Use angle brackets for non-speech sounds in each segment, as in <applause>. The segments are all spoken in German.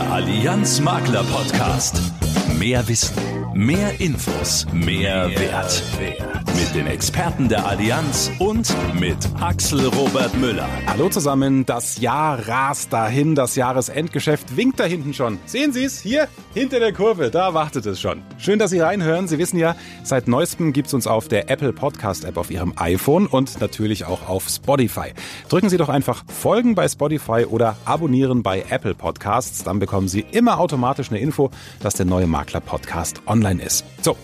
Allianz Makler Podcast. Mehr Wissen, mehr Infos, mehr, Wert. Mit den Experten der Allianz und mit Axel Robert Müller. Hallo zusammen, das Jahr rast dahin, das Jahresendgeschäft winkt da hinten schon. Sehen Sie es? Hier, hinter der Kurve, da wartet es schon. Schön, dass Sie reinhören. Sie wissen ja, seit neuestem gibt es uns auf der Apple Podcast App auf Ihrem iPhone und natürlich auch auf Spotify. Drücken Sie doch einfach Folgen bei Spotify oder abonnieren bei Apple Podcasts. Dann bekommen Sie immer automatisch eine Info, dass der neue Makler Podcast online ist. So.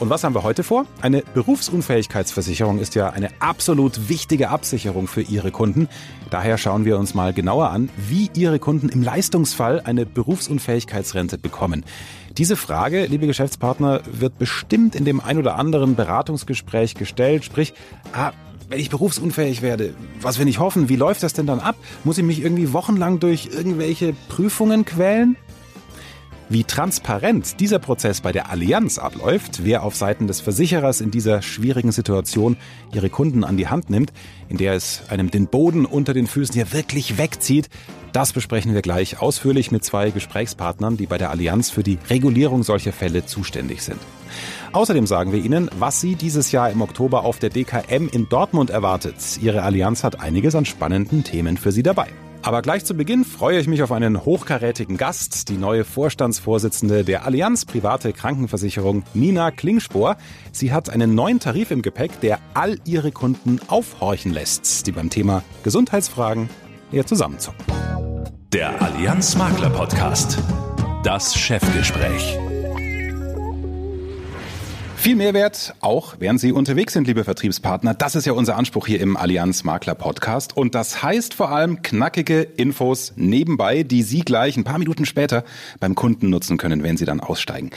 Und was haben wir heute vor? Eine Berufsunfähigkeitsversicherung ist ja eine absolut wichtige Absicherung für Ihre Kunden. Daher schauen wir uns mal genauer an, wie Ihre Kunden im Leistungsfall eine Berufsunfähigkeitsrente bekommen. Diese Frage, liebe Geschäftspartner, wird bestimmt in dem ein oder anderen Beratungsgespräch gestellt. Sprich, ah, wenn ich berufsunfähig werde, was will ich hoffen? Wie läuft das denn dann ab? Muss ich mich irgendwie wochenlang durch irgendwelche Prüfungen quälen? Wie transparent dieser Prozess bei der Allianz abläuft, wer auf Seiten des Versicherers in dieser schwierigen Situation ihre Kunden an die Hand nimmt, in der es einem den Boden unter den Füßen ja wirklich wegzieht, das besprechen wir gleich ausführlich mit zwei Gesprächspartnern, die bei der Allianz für die Regulierung solcher Fälle zuständig sind. Außerdem sagen wir Ihnen, was Sie dieses Jahr im Oktober auf der DKM in Dortmund erwartet. Ihre Allianz hat einiges an spannenden Themen für Sie dabei. Aber gleich zu Beginn freue ich mich auf einen hochkarätigen Gast, die neue Vorstandsvorsitzende der Allianz Private Krankenversicherung, Nina Klingspor. Sie hat einen neuen Tarif im Gepäck, der all ihre Kunden aufhorchen lässt, die beim Thema Gesundheitsfragen eher zusammenzucken. Der Allianz Makler Podcast. Das Chefgespräch. Viel Mehrwert, auch während Sie unterwegs sind, liebe Vertriebspartner. Das ist ja unser Anspruch hier im Allianz Makler Podcast. Und das heißt vor allem knackige Infos nebenbei, die Sie gleich ein paar Minuten später beim Kunden nutzen können, wenn Sie dann aussteigen.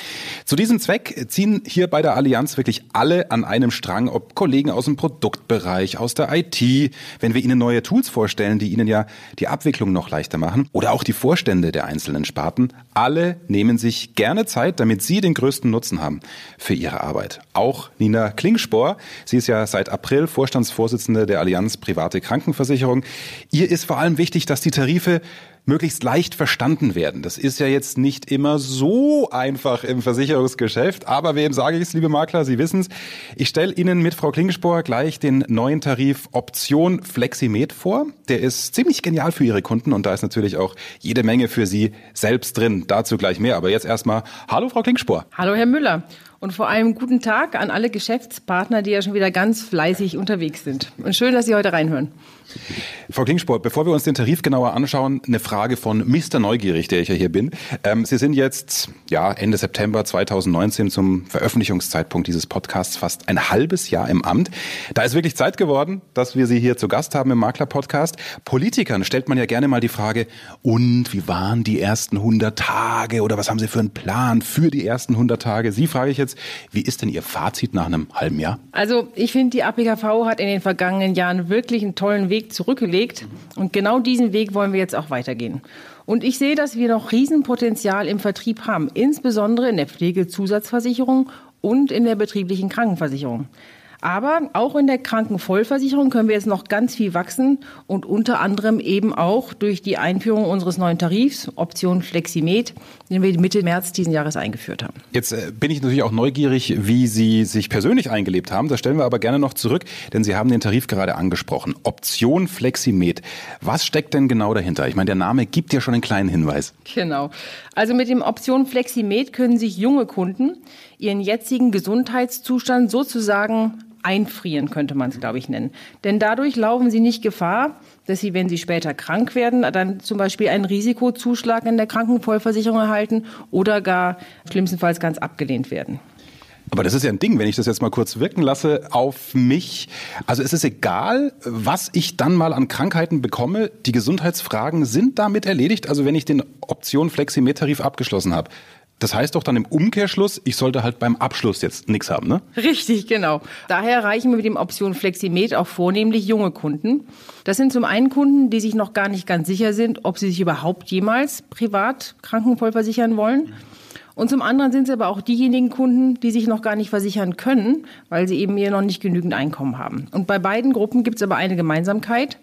Zu diesem Zweck ziehen hier bei der Allianz wirklich alle an einem Strang, ob Kollegen aus dem Produktbereich, aus der IT, wenn wir Ihnen neue Tools vorstellen, die Ihnen ja die Abwicklung noch leichter machen, oder auch die Vorstände der einzelnen Sparten. Alle nehmen sich gerne Zeit, damit Sie den größten Nutzen haben für Ihre Arbeit. Arbeit. Auch Nina Klingspor. Sie ist ja seit April Vorstandsvorsitzende der Allianz Private Krankenversicherung. Ihr ist vor allem wichtig, dass die Tarife möglichst leicht verstanden werden. Das ist ja jetzt nicht immer so einfach im Versicherungsgeschäft, aber wem sage ich es, liebe Makler, Sie wissen es. Ich stelle Ihnen mit Frau Klingspor gleich den neuen Tarif Option Fleximed vor. Der ist ziemlich genial für Ihre Kunden und da ist natürlich auch jede Menge für Sie selbst drin. Dazu gleich mehr, aber jetzt erstmal Hallo Frau Klingspor. Hallo Herr Müller. Und vor allem guten Tag an alle Geschäftspartner, die ja schon wieder ganz fleißig unterwegs sind. Und schön, dass Sie heute reinhören. Frau Klingsport, bevor wir uns den Tarif genauer anschauen, eine Frage von Mr. Neugierig, der ich ja hier bin. Ähm, Sie sind jetzt ja Ende September 2019 zum Veröffentlichungszeitpunkt dieses Podcasts fast ein halbes Jahr im Amt. Da ist wirklich Zeit geworden, dass wir Sie hier zu Gast haben im Makler-Podcast. Politikern stellt man ja gerne mal die Frage, und wie waren die ersten 100 Tage oder was haben Sie für einen Plan für die ersten 100 Tage? Sie frage ich jetzt, wie ist denn Ihr Fazit nach einem halben Jahr? Also ich finde, die APKV hat in den vergangenen Jahren wirklich einen tollen Weg zurückgelegt. Und genau diesen Weg wollen wir jetzt auch weitergehen. Und ich sehe, dass wir noch Riesenpotenzial im Vertrieb haben, insbesondere in der Pflegezusatzversicherung und in der betrieblichen Krankenversicherung. Aber auch in der Krankenvollversicherung können wir jetzt noch ganz viel wachsen und unter anderem eben auch durch die Einführung unseres neuen Tarifs, Option Fleximed, den wir Mitte März diesen Jahres eingeführt haben. Jetzt äh, bin ich natürlich auch neugierig, wie Sie sich persönlich eingelebt haben. Das stellen wir aber gerne noch zurück, denn Sie haben den Tarif gerade angesprochen. Option Fleximed. Was steckt denn genau dahinter? Ich meine, der Name gibt ja schon einen kleinen Hinweis. Genau. Also mit dem Option Fleximed können sich junge Kunden ihren jetzigen Gesundheitszustand sozusagen einfrieren, könnte man es, glaube ich, nennen. Denn dadurch laufen sie nicht Gefahr, dass sie, wenn sie später krank werden, dann zum Beispiel einen Risikozuschlag in der Krankenvollversicherung erhalten oder gar schlimmstenfalls ganz abgelehnt werden. Aber das ist ja ein Ding, wenn ich das jetzt mal kurz wirken lasse auf mich. Also es ist egal, was ich dann mal an Krankheiten bekomme. Die Gesundheitsfragen sind damit erledigt. Also wenn ich den Option Fleximet-Tarif abgeschlossen habe, das heißt doch dann im Umkehrschluss, ich sollte halt beim Abschluss jetzt nichts haben, ne? Richtig, genau. Daher erreichen wir mit dem Option Fleximed auch vornehmlich junge Kunden. Das sind zum einen Kunden, die sich noch gar nicht ganz sicher sind, ob sie sich überhaupt jemals privat krankenvollversichern wollen. Und zum anderen sind es aber auch diejenigen Kunden, die sich noch gar nicht versichern können, weil sie eben hier noch nicht genügend Einkommen haben. Und bei beiden Gruppen gibt es aber eine Gemeinsamkeit.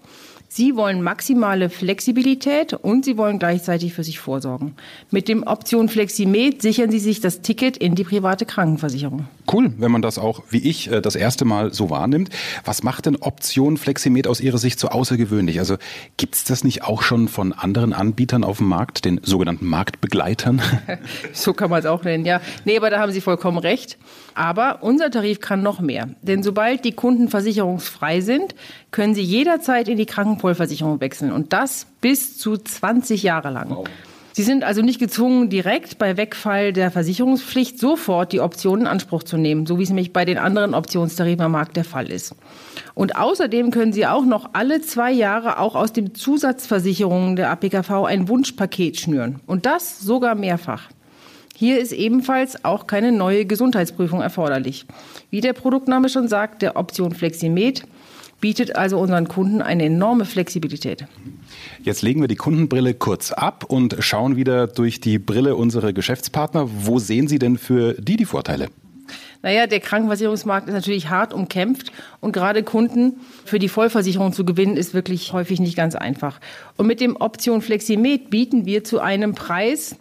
Sie wollen maximale Flexibilität und Sie wollen gleichzeitig für sich vorsorgen. Mit dem Option Fleximed sichern Sie sich das Ticket in die private Krankenversicherung. Cool, wenn man das auch wie ich äh, das erste Mal so wahrnimmt. Was macht denn Option Fleximed aus Ihrer Sicht so außergewöhnlich? Also gibt es das nicht auch schon von anderen Anbietern auf dem Markt, den sogenannten Marktbegleitern? <laughs> so kann man es auch nennen, ja. Nee, aber da haben Sie vollkommen recht. Aber unser Tarif kann noch mehr. Denn sobald die Kunden versicherungsfrei sind, können sie jederzeit in die Krankenvollversicherung wechseln. Und das bis zu 20 Jahre lang. Wow. Sie sind also nicht gezwungen, direkt bei Wegfall der Versicherungspflicht sofort die Option in Anspruch zu nehmen, so wie es nämlich bei den anderen Optionstarifen am Markt der Fall ist. Und außerdem können Sie auch noch alle zwei Jahre auch aus den Zusatzversicherungen der APKV ein Wunschpaket schnüren. Und das sogar mehrfach. Hier ist ebenfalls auch keine neue Gesundheitsprüfung erforderlich. Wie der Produktname schon sagt, der Option Fleximed bietet also unseren Kunden eine enorme Flexibilität. Jetzt legen wir die Kundenbrille kurz ab und schauen wieder durch die Brille unserer Geschäftspartner. Wo sehen Sie denn für die die Vorteile? Naja, der Krankenversicherungsmarkt ist natürlich hart umkämpft und gerade Kunden für die Vollversicherung zu gewinnen, ist wirklich häufig nicht ganz einfach. Und mit dem Option Fleximed bieten wir zu einem Preis,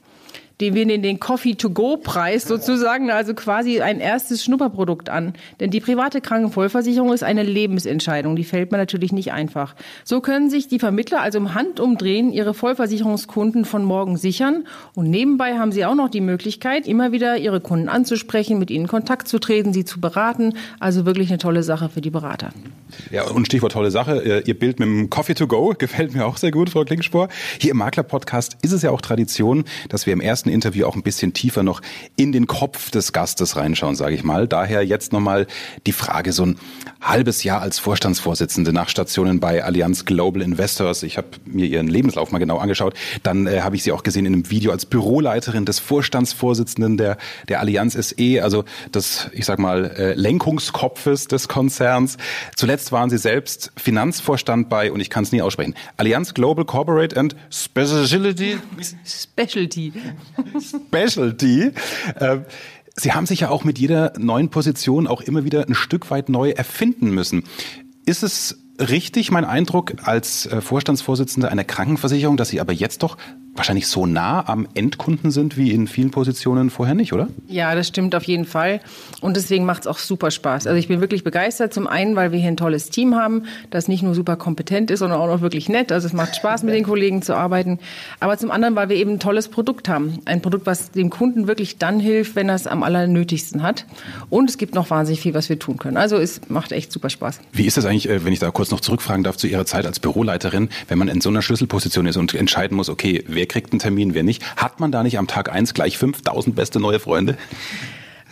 den wir in den Coffee-to-Go-Preis sozusagen, also quasi ein erstes Schnupperprodukt an. Denn die private Krankenvollversicherung ist eine Lebensentscheidung, die fällt man natürlich nicht einfach. So können sich die Vermittler also im Handumdrehen ihre Vollversicherungskunden von morgen sichern und nebenbei haben sie auch noch die Möglichkeit, immer wieder ihre Kunden anzusprechen, mit ihnen Kontakt zu treten, sie zu beraten. Also wirklich eine tolle Sache für die Berater. Ja, und Stichwort tolle Sache, äh, Ihr Bild mit dem Coffee to go gefällt mir auch sehr gut, Frau Klingspor. Hier im Makler-Podcast ist es ja auch Tradition, dass wir im ersten Interview auch ein bisschen tiefer noch in den Kopf des Gastes reinschauen, sage ich mal. Daher jetzt nochmal die Frage, so ein halbes Jahr als Vorstandsvorsitzende nach Stationen bei Allianz Global Investors. Ich habe mir Ihren Lebenslauf mal genau angeschaut. Dann äh, habe ich Sie auch gesehen in einem Video als Büroleiterin des Vorstandsvorsitzenden der, der Allianz SE, also des, ich sag mal, äh, Lenkungskopfes des Konzerns. Zuletzt waren Sie selbst Finanzvorstand bei, und ich kann es nie aussprechen, Allianz Global Corporate and Specialty. Specialty. Specialty. Ähm, Sie haben sich ja auch mit jeder neuen Position auch immer wieder ein Stück weit neu erfinden müssen. Ist es richtig mein Eindruck als äh, Vorstandsvorsitzende einer Krankenversicherung, dass Sie aber jetzt doch wahrscheinlich so nah am Endkunden sind wie in vielen Positionen vorher nicht, oder? Ja, das stimmt auf jeden Fall. Und deswegen macht es auch super Spaß. Also ich bin wirklich begeistert. Zum einen, weil wir hier ein tolles Team haben, das nicht nur super kompetent ist, sondern auch noch wirklich nett. Also es macht Spaß, mit den Kollegen zu arbeiten. Aber zum anderen, weil wir eben ein tolles Produkt haben. Ein Produkt, was dem Kunden wirklich dann hilft, wenn er es am allernötigsten hat. Und es gibt noch wahnsinnig viel, was wir tun können. Also es macht echt super Spaß. Wie ist das eigentlich, äh, wenn ich da kurz noch zurückfragen darf, zu Ihrer Zeit als Büroleiterin, wenn man in so einer Schlüsselposition ist und entscheiden muss, okay, wer kriegt einen Termin, wer nicht. Hat man da nicht am Tag eins gleich 5000 beste neue Freunde?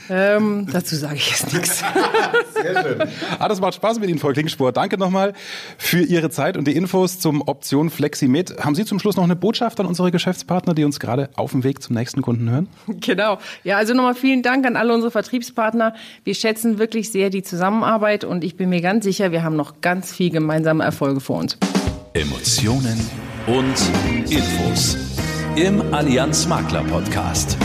Ähm, dazu sage ich jetzt nichts. <laughs> Sehr schön. Ah, das macht Spaß mit Ihnen, Frau Klingspor. Danke nochmal für Ihre Zeit und die Infos zum Option FlexiMed. Haben Sie zum Schluss noch eine Botschaft an unsere Geschäftspartner, die uns gerade auf dem Weg zum nächsten Kunden hören? Genau. Ja, also nochmal vielen Dank an alle unsere Vertriebspartner. Wir schätzen wirklich sehr die Zusammenarbeit und ich bin mir ganz sicher, wir haben noch ganz viel gemeinsame Erfolge vor uns. Emotionen und Infos im Allianz Makler Podcast.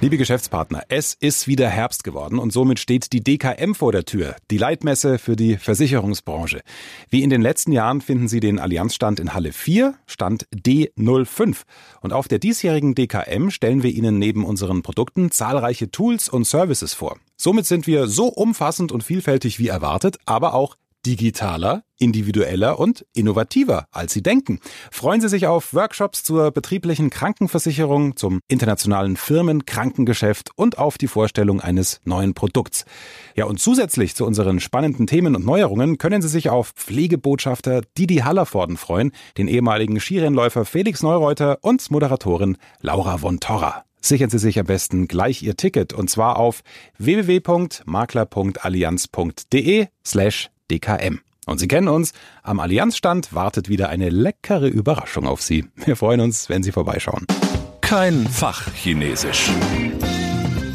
Liebe Geschäftspartner, es ist wieder Herbst geworden und somit steht die DKM vor der Tür, die Leitmesse für die Versicherungsbranche. Wie in den letzten Jahren finden Sie den Allianzstand in Halle 4, Stand D05. Und auf der diesjährigen DKM stellen wir Ihnen neben unseren Produkten zahlreiche Tools und Services vor. Somit sind wir so umfassend und vielfältig wie erwartet, aber auch digitaler, individueller und innovativer, als Sie denken. Freuen Sie sich auf Workshops zur betrieblichen Krankenversicherung, zum internationalen Firmenkrankengeschäft und auf die Vorstellung eines neuen Produkts. Ja, und zusätzlich zu unseren spannenden Themen und Neuerungen können Sie sich auf Pflegebotschafter Didi Hallervorden freuen, den ehemaligen Skirennläufer Felix Neureuter und Moderatorin Laura von Torra. Sichern Sie sich am besten gleich Ihr Ticket und zwar auf www.makler.allianz.de slash DKM. Und Sie kennen uns, am Allianzstand wartet wieder eine leckere Überraschung auf Sie. Wir freuen uns, wenn Sie vorbeischauen. Kein Fachchinesisch.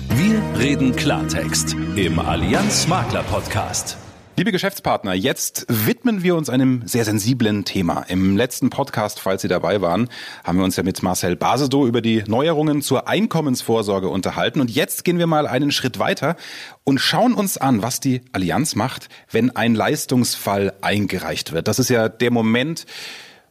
Wir reden Klartext im Allianz Makler Podcast. Liebe Geschäftspartner, jetzt widmen wir uns einem sehr sensiblen Thema. Im letzten Podcast, falls Sie dabei waren, haben wir uns ja mit Marcel Basedow über die Neuerungen zur Einkommensvorsorge unterhalten. Und jetzt gehen wir mal einen Schritt weiter und schauen uns an, was die Allianz macht, wenn ein Leistungsfall eingereicht wird. Das ist ja der Moment,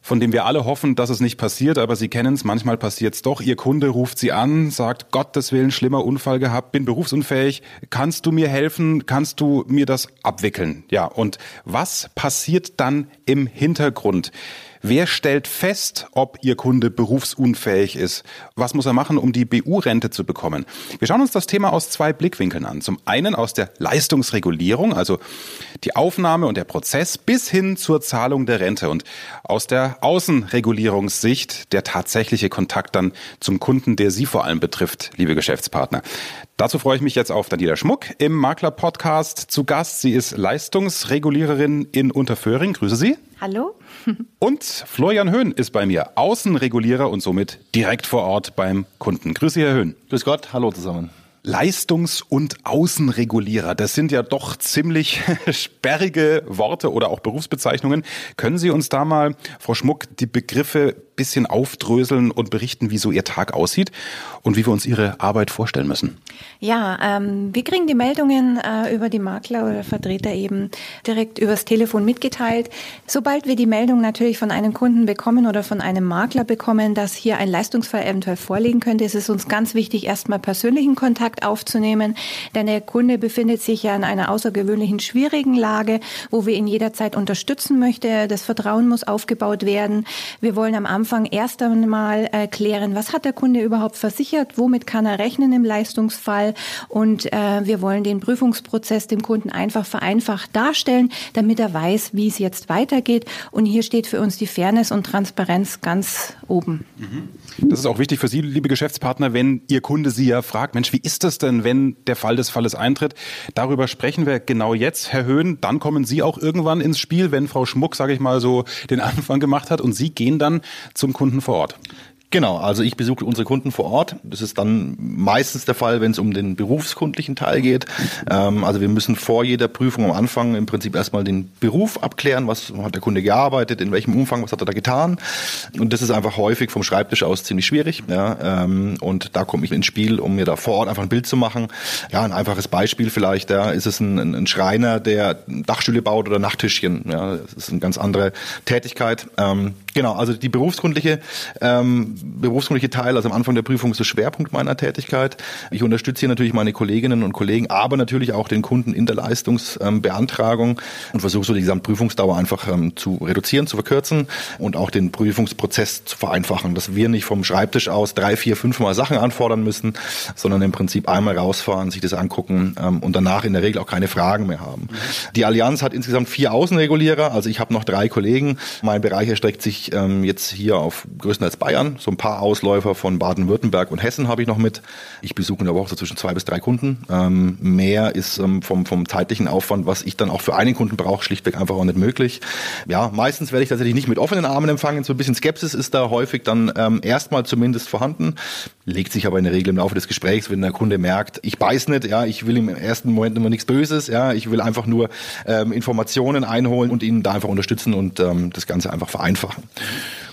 von dem wir alle hoffen, dass es nicht passiert, aber Sie kennen es, manchmal passiert es doch. Ihr Kunde ruft Sie an, sagt, Gottes Willen, schlimmer Unfall gehabt, bin berufsunfähig, kannst du mir helfen, kannst du mir das abwickeln? Ja, und was passiert dann im Hintergrund? Wer stellt fest, ob Ihr Kunde berufsunfähig ist? Was muss er machen, um die BU-Rente zu bekommen? Wir schauen uns das Thema aus zwei Blickwinkeln an. Zum einen aus der Leistungsregulierung, also die Aufnahme und der Prozess bis hin zur Zahlung der Rente und aus der Außenregulierungssicht der tatsächliche Kontakt dann zum Kunden, der Sie vor allem betrifft, liebe Geschäftspartner. Dazu freue ich mich jetzt auf Daniela Schmuck im Makler Podcast zu Gast. Sie ist Leistungsreguliererin in Unterföhring. Grüße Sie. Hallo. <laughs> Und Florian Höhn ist bei mir, Außenregulierer und somit direkt vor Ort beim Kunden. Grüße, Herr Höhn. Grüß Gott, hallo zusammen. Leistungs- und Außenregulierer, das sind ja doch ziemlich <laughs> sperrige Worte oder auch Berufsbezeichnungen. Können Sie uns da mal, Frau Schmuck, die Begriffe bisschen aufdröseln und berichten, wie so Ihr Tag aussieht und wie wir uns Ihre Arbeit vorstellen müssen. Ja, ähm, wir kriegen die Meldungen äh, über die Makler oder Vertreter eben direkt übers Telefon mitgeteilt. Sobald wir die Meldung natürlich von einem Kunden bekommen oder von einem Makler bekommen, dass hier ein Leistungsfall eventuell vorliegen könnte, ist es uns ganz wichtig, erstmal persönlichen Kontakt aufzunehmen, denn der Kunde befindet sich ja in einer außergewöhnlichen schwierigen Lage, wo wir ihn jederzeit unterstützen möchten. Das Vertrauen muss aufgebaut werden. Wir wollen am Anfang Anfang erst einmal erklären, was hat der Kunde überhaupt versichert, womit kann er rechnen im Leistungsfall und äh, wir wollen den Prüfungsprozess dem Kunden einfach vereinfacht darstellen, damit er weiß, wie es jetzt weitergeht und hier steht für uns die Fairness und Transparenz ganz oben. Das ist auch wichtig für Sie, liebe Geschäftspartner, wenn Ihr Kunde Sie ja fragt, Mensch, wie ist das denn, wenn der Fall des Falles eintritt? Darüber sprechen wir genau jetzt, Herr Höhn. Dann kommen Sie auch irgendwann ins Spiel, wenn Frau Schmuck, sage ich mal so, den Anfang gemacht hat und Sie gehen dann zum Kunden vor Ort. Genau, also ich besuche unsere Kunden vor Ort. Das ist dann meistens der Fall, wenn es um den berufskundlichen Teil geht. Ähm, also wir müssen vor jeder Prüfung am Anfang im Prinzip erstmal den Beruf abklären, was hat der Kunde gearbeitet, in welchem Umfang, was hat er da getan. Und das ist einfach häufig vom Schreibtisch aus ziemlich schwierig. Ja, ähm, und da komme ich ins Spiel, um mir da vor Ort einfach ein Bild zu machen. Ja, ein einfaches Beispiel vielleicht, ja, ist es ein, ein Schreiner, der Dachstühle baut oder Nachttischchen. Ja, das ist eine ganz andere Tätigkeit. Ähm, genau, also die berufskundliche ähm, berufsgrundliche Teil, also am Anfang der Prüfung ist der Schwerpunkt meiner Tätigkeit. Ich unterstütze hier natürlich meine Kolleginnen und Kollegen, aber natürlich auch den Kunden in der Leistungsbeantragung und versuche so die Gesamtprüfungsdauer einfach ähm, zu reduzieren, zu verkürzen und auch den Prüfungsprozess zu vereinfachen, dass wir nicht vom Schreibtisch aus drei, vier, fünf Mal Sachen anfordern müssen, sondern im Prinzip einmal rausfahren, sich das angucken ähm, und danach in der Regel auch keine Fragen mehr haben. Die Allianz hat insgesamt vier Außenregulierer, also ich habe noch drei Kollegen. Mein Bereich erstreckt sich ähm, jetzt hier auf größtenteils Bayern, so ein paar Ausläufer von Baden-Württemberg und Hessen habe ich noch mit. Ich besuche in der Woche so zwischen zwei bis drei Kunden. Ähm, mehr ist ähm, vom, vom zeitlichen Aufwand, was ich dann auch für einen Kunden brauche, schlichtweg einfach auch nicht möglich. Ja, meistens werde ich tatsächlich nicht mit offenen Armen empfangen. So ein bisschen Skepsis ist da häufig dann ähm, erstmal zumindest vorhanden. Legt sich aber in der Regel im Laufe des Gesprächs, wenn der Kunde merkt, ich beiß nicht, ja, ich will im ersten Moment immer nichts Böses, ja, ich will einfach nur ähm, Informationen einholen und ihn da einfach unterstützen und ähm, das Ganze einfach vereinfachen.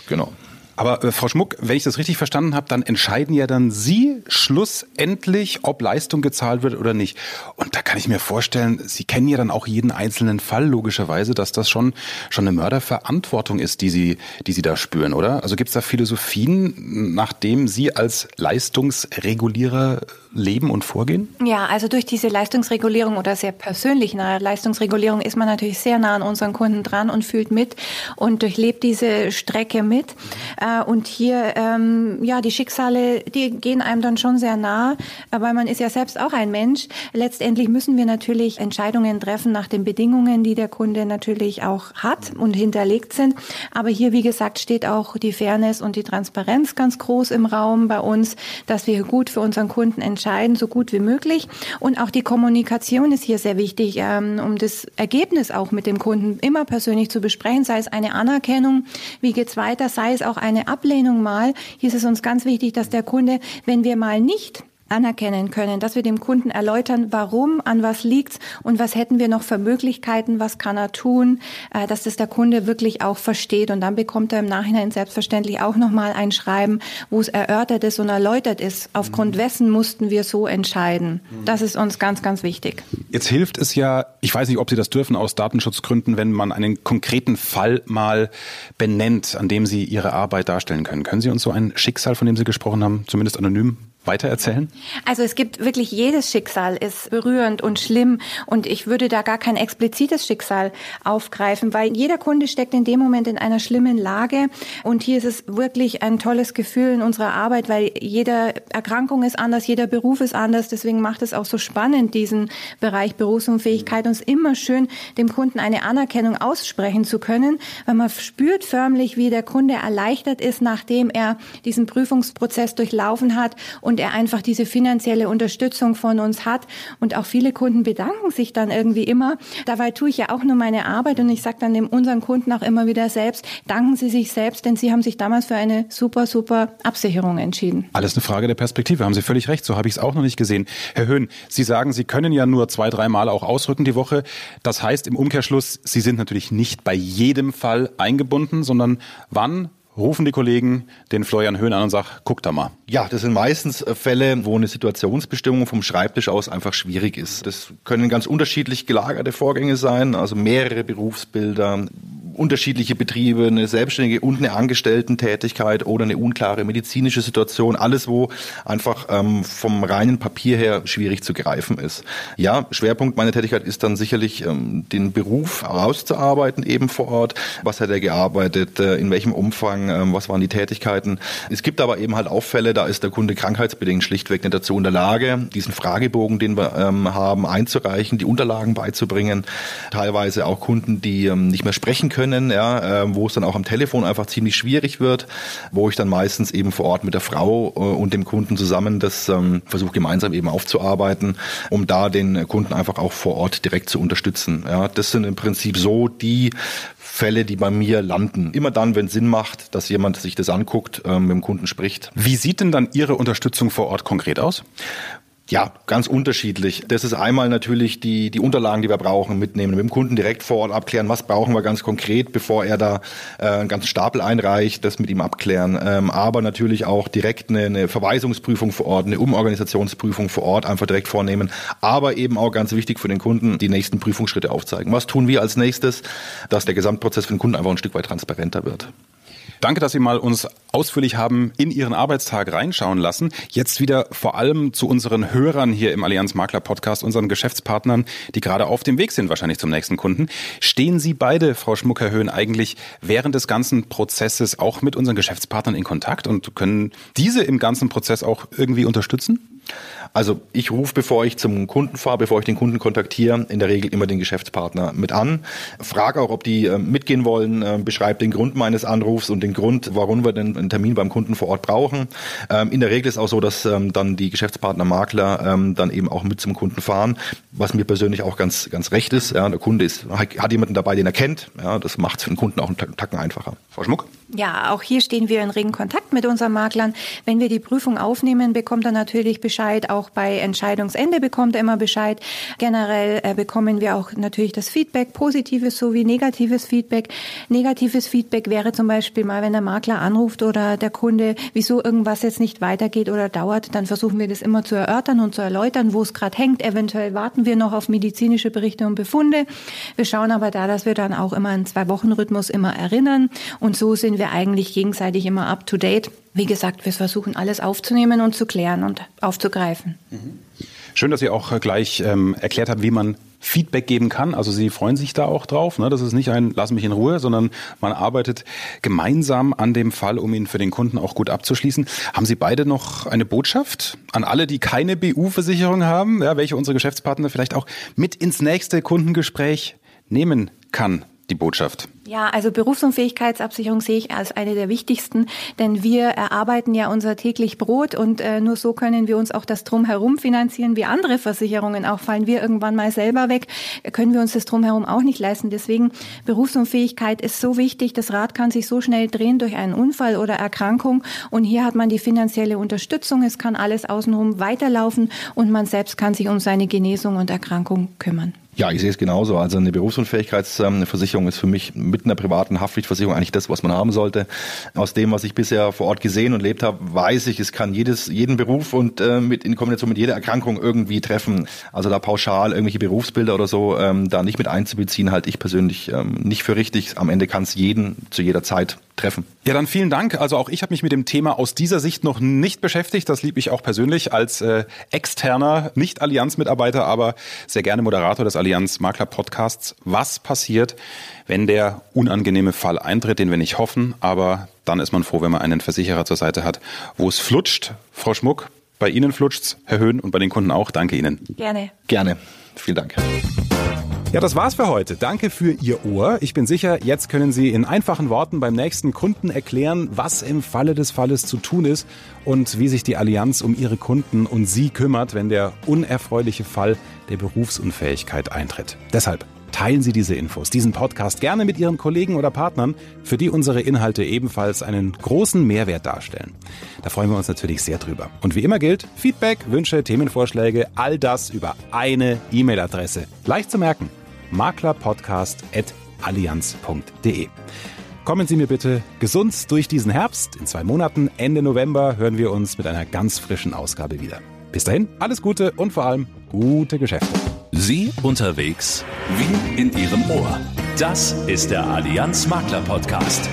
Genau. Aber äh, Frau Schmuck, wenn ich das richtig verstanden habe, dann entscheiden ja dann Sie schlussendlich, ob Leistung gezahlt wird oder nicht. Und da kann ich mir vorstellen, Sie kennen ja dann auch jeden einzelnen Fall logischerweise, dass das schon schon eine Mörderverantwortung ist, die Sie, die Sie da spüren, oder? Also gibt es da Philosophien, nachdem Sie als Leistungsregulierer leben und vorgehen? Ja, also durch diese Leistungsregulierung oder sehr persönlich nahe Leistungsregulierung ist man natürlich sehr nah an unseren Kunden dran und fühlt mit und durchlebt diese Strecke mit. Äh, und hier, ähm, ja, die Schicksale, die gehen einem dann schon sehr nah, weil man ist ja selbst auch ein Mensch. Letztendlich müssen wir natürlich Entscheidungen treffen nach den Bedingungen, die der Kunde natürlich auch hat und hinterlegt sind. Aber hier, wie gesagt, steht auch die Fairness und die Transparenz ganz groß im Raum bei uns, dass wir gut für unseren Kunden entscheiden entscheiden, so gut wie möglich. Und auch die Kommunikation ist hier sehr wichtig, ähm, um das Ergebnis auch mit dem Kunden immer persönlich zu besprechen, sei es eine Anerkennung, wie geht's weiter, sei es auch eine Ablehnung mal. Hier ist es uns ganz wichtig, dass der Kunde, wenn wir mal nicht anerkennen können, dass wir dem Kunden erläutern, warum, an was liegt's und was hätten wir noch für Möglichkeiten, was kann er tun, äh, dass das der Kunde wirklich auch versteht und dann bekommt er im Nachhinein selbstverständlich auch nochmal ein Schreiben, wo es erörtert ist und erläutert ist, aufgrund mhm. wessen mussten wir so entscheiden. Mhm. Das ist uns ganz, ganz wichtig. Jetzt hilft es ja, ich weiß nicht, ob Sie das dürfen aus Datenschutzgründen, wenn man einen konkreten Fall mal benennt, an dem Sie Ihre Arbeit darstellen können. Können Sie uns so ein Schicksal, von dem Sie gesprochen haben, zumindest anonym weitererzählen? Also es gibt wirklich jedes Schicksal ist berührend und schlimm und ich würde da gar kein explizites Schicksal aufgreifen, weil jeder Kunde steckt in dem Moment in einer schlimmen Lage und hier ist es wirklich ein tolles Gefühl in unserer Arbeit, weil jede Erkrankung ist anders, jeder Beruf ist anders, deswegen macht es auch so spannend diesen Bereich Berufsunfähigkeit und ist immer schön dem Kunden eine Anerkennung aussprechen zu können, weil man spürt förmlich, wie der Kunde erleichtert ist, nachdem er diesen Prüfungsprozess durchlaufen hat und und er einfach diese finanzielle Unterstützung von uns hat. Und auch viele Kunden bedanken sich dann irgendwie immer. Dabei tue ich ja auch nur meine Arbeit und ich sage dann dem unseren Kunden auch immer wieder selbst, danken Sie sich selbst, denn Sie haben sich damals für eine super, super Absicherung entschieden. Alles eine Frage der Perspektive, haben Sie völlig recht, so habe ich es auch noch nicht gesehen. Herr Höhn, Sie sagen, Sie können ja nur zwei, drei Mal auch ausrücken die Woche. Das heißt im Umkehrschluss, Sie sind natürlich nicht bei jedem Fall eingebunden, sondern wann rufen die Kollegen den Florian Höhn an und sagen, guck da mal. Ja, das sind meistens Fälle, wo eine Situationsbestimmung vom Schreibtisch aus einfach schwierig ist. Das können ganz unterschiedlich gelagerte Vorgänge sein, also mehrere Berufsbilder, unterschiedliche Betriebe, eine selbstständige und eine Angestellten-Tätigkeit oder eine unklare medizinische Situation, alles, wo einfach ähm, vom reinen Papier her schwierig zu greifen ist. Ja, Schwerpunkt meiner Tätigkeit ist dann sicherlich, ähm, den Beruf herauszuarbeiten, eben vor Ort. Was hat er gearbeitet, äh, in welchem Umfang, ähm, was waren die Tätigkeiten. Es gibt aber eben halt auch Fälle, da ist der Kunde krankheitsbedingt schlichtweg nicht dazu in der Lage, diesen Fragebogen, den wir ähm, haben, einzureichen, die Unterlagen beizubringen. Teilweise auch Kunden, die ähm, nicht mehr sprechen können können, ja, äh, wo es dann auch am Telefon einfach ziemlich schwierig wird, wo ich dann meistens eben vor Ort mit der Frau äh, und dem Kunden zusammen das ähm, versuche gemeinsam eben aufzuarbeiten, um da den Kunden einfach auch vor Ort direkt zu unterstützen. Ja, das sind im Prinzip so die Fälle, die bei mir landen. Immer dann, wenn Sinn macht, dass jemand sich das anguckt, ähm, mit dem Kunden spricht. Wie sieht denn dann Ihre Unterstützung vor Ort konkret aus? Ja, ganz unterschiedlich. Das ist einmal natürlich die, die Unterlagen, die wir brauchen, mitnehmen, mit dem Kunden direkt vor Ort abklären, was brauchen wir ganz konkret, bevor er da äh, einen ganzen Stapel einreicht, das mit ihm abklären. Ähm, aber natürlich auch direkt eine, eine Verweisungsprüfung vor Ort, eine Umorganisationsprüfung vor Ort einfach direkt vornehmen. Aber eben auch ganz wichtig für den Kunden, die nächsten Prüfungsschritte aufzeigen. Was tun wir als nächstes, dass der Gesamtprozess für den Kunden einfach ein Stück weit transparenter wird. Danke, dass Sie mal uns ausführlich haben in Ihren Arbeitstag reinschauen lassen. Jetzt wieder vor allem zu unseren Hörern hier im Allianz Makler Podcast, unseren Geschäftspartnern, die gerade auf dem Weg sind, wahrscheinlich zum nächsten Kunden. Stehen Sie beide, Frau Schmucker-Höhn, eigentlich während des ganzen Prozesses auch mit unseren Geschäftspartnern in Kontakt und können diese im ganzen Prozess auch irgendwie unterstützen? Also ich rufe, bevor ich zum Kunden fahre, bevor ich den Kunden kontaktiere, in der Regel immer den Geschäftspartner mit an. Frage auch, ob die äh, mitgehen wollen, äh, beschreibe den Grund meines Anrufs und den Grund, warum wir denn einen Termin beim Kunden vor Ort brauchen. Ähm, in der Regel ist auch so, dass ähm, dann die Geschäftspartner, Makler ähm, dann eben auch mit zum Kunden fahren, was mir persönlich auch ganz, ganz recht ist. Ja, der Kunde ist, hat jemanden dabei, den er kennt. Ja, das macht es für den Kunden auch einen Tacken einfacher. Frau Schmuck? Ja, auch hier stehen wir in regen Kontakt mit unseren Maklern. Wenn wir die Prüfung aufnehmen, bekommt er natürlich Bescheid. Auch bei Entscheidungsende bekommt er immer Bescheid. Generell äh, bekommen wir auch natürlich das Feedback, positives sowie negatives Feedback. Negatives Feedback wäre zum Beispiel mal, wenn der Makler anruft oder der Kunde, wieso irgendwas jetzt nicht weitergeht oder dauert, dann versuchen wir das immer zu erörtern und zu erläutern, wo es gerade hängt. Eventuell warten wir noch auf medizinische Berichte und Befunde. Wir schauen aber da, dass wir dann auch immer einen Zwei-Wochen-Rhythmus immer erinnern. Und so sind wir eigentlich gegenseitig immer up to date. Wie gesagt, wir versuchen alles aufzunehmen und zu klären und aufzugreifen. Mhm. Schön, dass Sie auch gleich ähm, erklärt haben, wie man Feedback geben kann. Also Sie freuen sich da auch drauf. Ne? Das ist nicht ein Lass mich in Ruhe, sondern man arbeitet gemeinsam an dem Fall, um ihn für den Kunden auch gut abzuschließen. Haben Sie beide noch eine Botschaft an alle, die keine BU-Versicherung haben, ja, welche unsere Geschäftspartner vielleicht auch mit ins nächste Kundengespräch nehmen kann, die Botschaft? Ja, also Berufsunfähigkeitsabsicherung sehe ich als eine der wichtigsten, denn wir erarbeiten ja unser täglich Brot und äh, nur so können wir uns auch das Drumherum finanzieren wie andere Versicherungen. Auch fallen wir irgendwann mal selber weg, können wir uns das Drumherum auch nicht leisten. Deswegen Berufsunfähigkeit ist so wichtig. Das Rad kann sich so schnell drehen durch einen Unfall oder Erkrankung und hier hat man die finanzielle Unterstützung. Es kann alles außenrum weiterlaufen und man selbst kann sich um seine Genesung und Erkrankung kümmern. Ja, ich sehe es genauso. Also eine Berufsunfähigkeitsversicherung ist für mich mit einer privaten Haftpflichtversicherung eigentlich das, was man haben sollte. Aus dem, was ich bisher vor Ort gesehen und lebt habe, weiß ich, es kann jedes, jeden Beruf und äh, mit in Kombination mit jeder Erkrankung irgendwie treffen. Also da pauschal irgendwelche Berufsbilder oder so ähm, da nicht mit einzubeziehen, halte ich persönlich ähm, nicht für richtig. Am Ende kann es jeden zu jeder Zeit treffen. Ja, dann vielen Dank. Also auch ich habe mich mit dem Thema aus dieser Sicht noch nicht beschäftigt. Das liebe ich auch persönlich als äh, externer, nicht Allianz-Mitarbeiter, aber sehr gerne Moderator des Allianz Makler Podcasts. Was passiert, wenn der unangenehme Fall eintritt, den wir nicht hoffen, aber dann ist man froh, wenn man einen Versicherer zur Seite hat, wo es flutscht. Frau Schmuck, bei Ihnen flutscht's, Herr Höhn, und bei den Kunden auch. Danke Ihnen. Gerne. Gerne. Vielen Dank. Ja, das war's für heute. Danke für Ihr Ohr. Ich bin sicher, jetzt können Sie in einfachen Worten beim nächsten Kunden erklären, was im Falle des Falles zu tun ist und wie sich die Allianz um Ihre Kunden und Sie kümmert, wenn der unerfreuliche Fall der Berufsunfähigkeit eintritt. Deshalb teilen Sie diese Infos, diesen Podcast gerne mit Ihren Kollegen oder Partnern, für die unsere Inhalte ebenfalls einen großen Mehrwert darstellen. Da freuen wir uns natürlich sehr drüber. Und wie immer gilt, Feedback, Wünsche, Themenvorschläge, all das über eine E-Mail-Adresse. Leicht zu merken, maklerpodcast.allianz.de. Kommen Sie mir bitte gesund durch diesen Herbst. In zwei Monaten, Ende November, hören wir uns mit einer ganz frischen Ausgabe wieder. Bis dahin, alles Gute und vor allem gute Geschäfte. Sie unterwegs wie in Ihrem Ohr. Das ist der Allianz Makler Podcast.